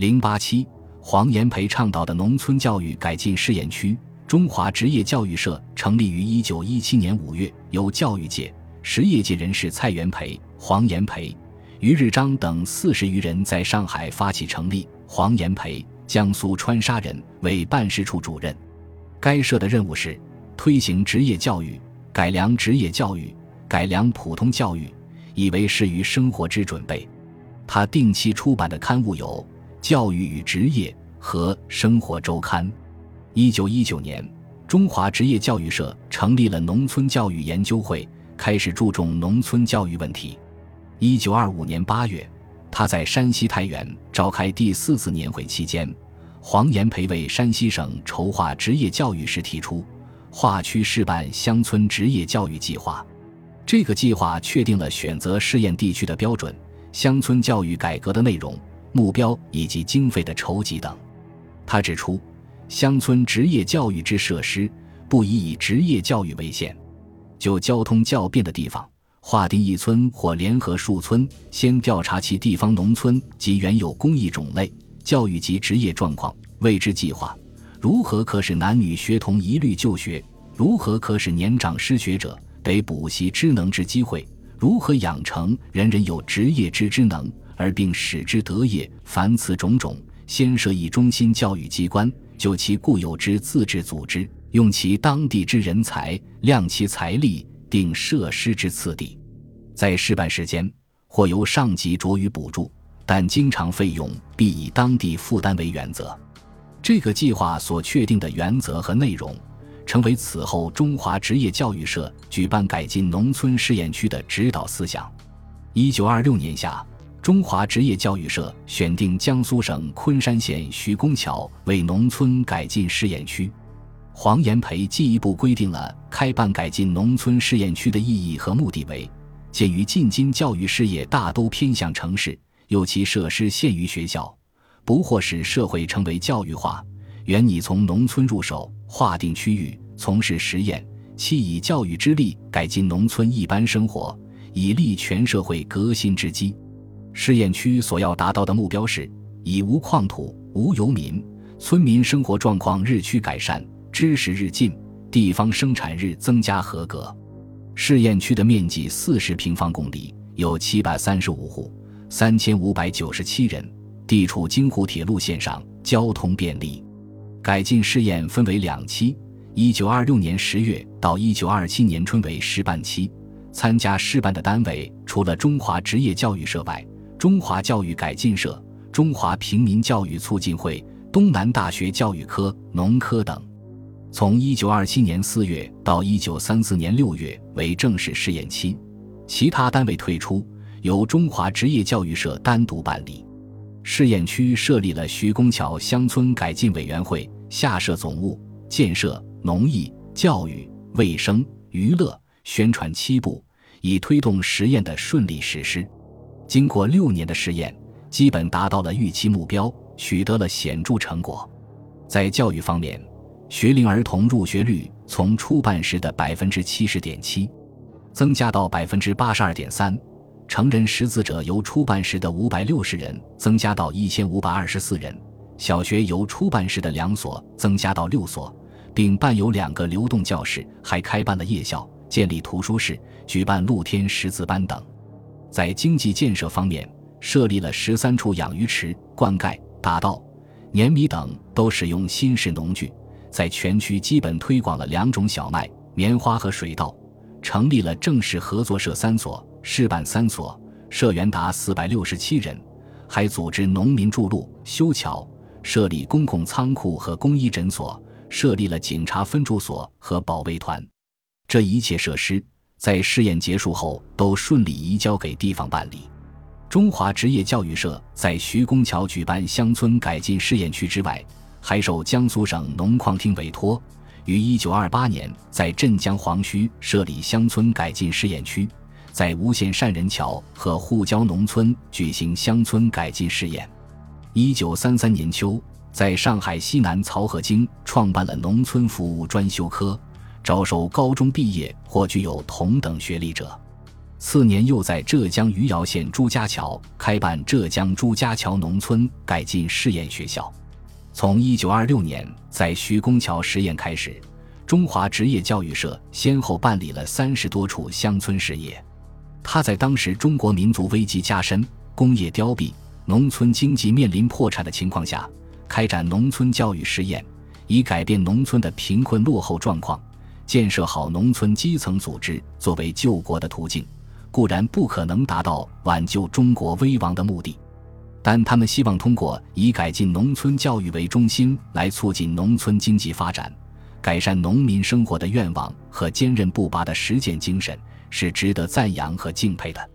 零八七，黄炎培倡导的农村教育改进试验区——中华职业教育社成立于一九一七年五月，由教育界、实业界人士蔡元培、黄炎培、于日章等四十余人在上海发起成立。黄炎培，江苏川沙人，为办事处主任。该社的任务是推行职业教育，改良职业教育，改良普通教育，以为适于生活之准备。他定期出版的刊物有《教育与职业》和《生活周刊》。一九一九年，中华职业教育社成立了农村教育研究会，开始注重农村教育问题。一九二五年八月。他在山西太原召开第四次年会期间，黄炎培为山西省筹划职业教育时提出，划区试办乡村职业教育计划。这个计划确定了选择试验地区的标准、乡村教育改革的内容、目标以及经费的筹集等。他指出，乡村职业教育之设施不宜以职业教育为限，就交通较便的地方。划定一村或联合数村，先调查其地方农村及原有工艺种类、教育及职业状况，为之计划如何可使男女学童一律就学，如何可使年长失学者得补习知能之机会，如何养成人人有职业之知能而并使之得业。凡此种种，先设一中心教育机关，就其固有之自治组织，用其当地之人才，量其财力。定设施之次第，在试办时间或由上级酌予补助，但经常费用必以当地负担为原则。这个计划所确定的原则和内容，成为此后中华职业教育社举办改进农村试验区的指导思想。一九二六年夏，中华职业教育社选定江苏省昆山县徐公桥为农村改进试验区。黄炎培进一步规定了开办改进农村试验区的意义和目的为：鉴于近今教育事业大都偏向城市，又其设施限于学校，不或使社会成为教育化，原拟从农村入手，划定区域，从事实验，期以教育之力改进农村一般生活，以立全社会革新之基。试验区所要达到的目标是：以无矿土、无游民，村民生活状况日趋改善。知识日进，地方生产日增加，合格。试验区的面积四十平方公里，有七百三十五户，三千五百九十七人，地处京沪铁路线上，交通便利。改进试验分为两期，一九二六年十月到一九二七年春为试办期。参加试办的单位除了中华职业教育社外，中华教育改进社、中华平民教育促进会、东南大学教育科、农科等。从一九二七年四月到一九三四年六月为正式试验期，其他单位退出，由中华职业教育社单独办理。试验区设立了徐公桥乡村改进委员会，下设总务、建设、农艺、教育、卫生、娱乐、宣传七部，以推动实验的顺利实施。经过六年的试验，基本达到了预期目标，取得了显著成果。在教育方面，学龄儿童入学率从初办时的百分之七十点七，增加到百分之八十二点三；成人识字者由初办时的五百六十人增加到一千五百二十四人；小学由初办时的两所增加到六所，并办有两个流动教室，还开办了夜校，建立图书室，举办露天识字班等。在经济建设方面，设立了十三处养鱼池、灌溉、打稻、碾米等，都使用新式农具。在全区基本推广了两种小麦、棉花和水稻，成立了正式合作社三所、试办三所，社员达四百六十七人，还组织农民筑路、修桥，设立公共仓库和公益诊所，设立了警察分驻所和保卫团。这一切设施在试验结束后都顺利移交给地方办理。中华职业教育社在徐公桥举办乡村改进试验区之外。还受江苏省农矿厅委托，于一九二八年在镇江黄墟设立乡村改进试验区，在吴县善人桥和沪郊农村举行乡村改进试验。一九三三年秋，在上海西南漕河泾创办了农村服务专修科，招收高中毕业或具有同等学历者。次年又在浙江余姚县朱家桥开办浙江朱家桥农村改进试验学校。从1926年在徐公桥实验开始，中华职业教育社先后办理了三十多处乡村事业。他在当时中国民族危机加深、工业凋敝、农村经济面临破产的情况下，开展农村教育试验，以改变农村的贫困落后状况，建设好农村基层组织，作为救国的途径。固然不可能达到挽救中国危亡的目的，但他们希望通过以改进农村教育为中心来促进农村经济发展、改善农民生活的愿望和坚韧不拔的实践精神。是值得赞扬和敬佩的。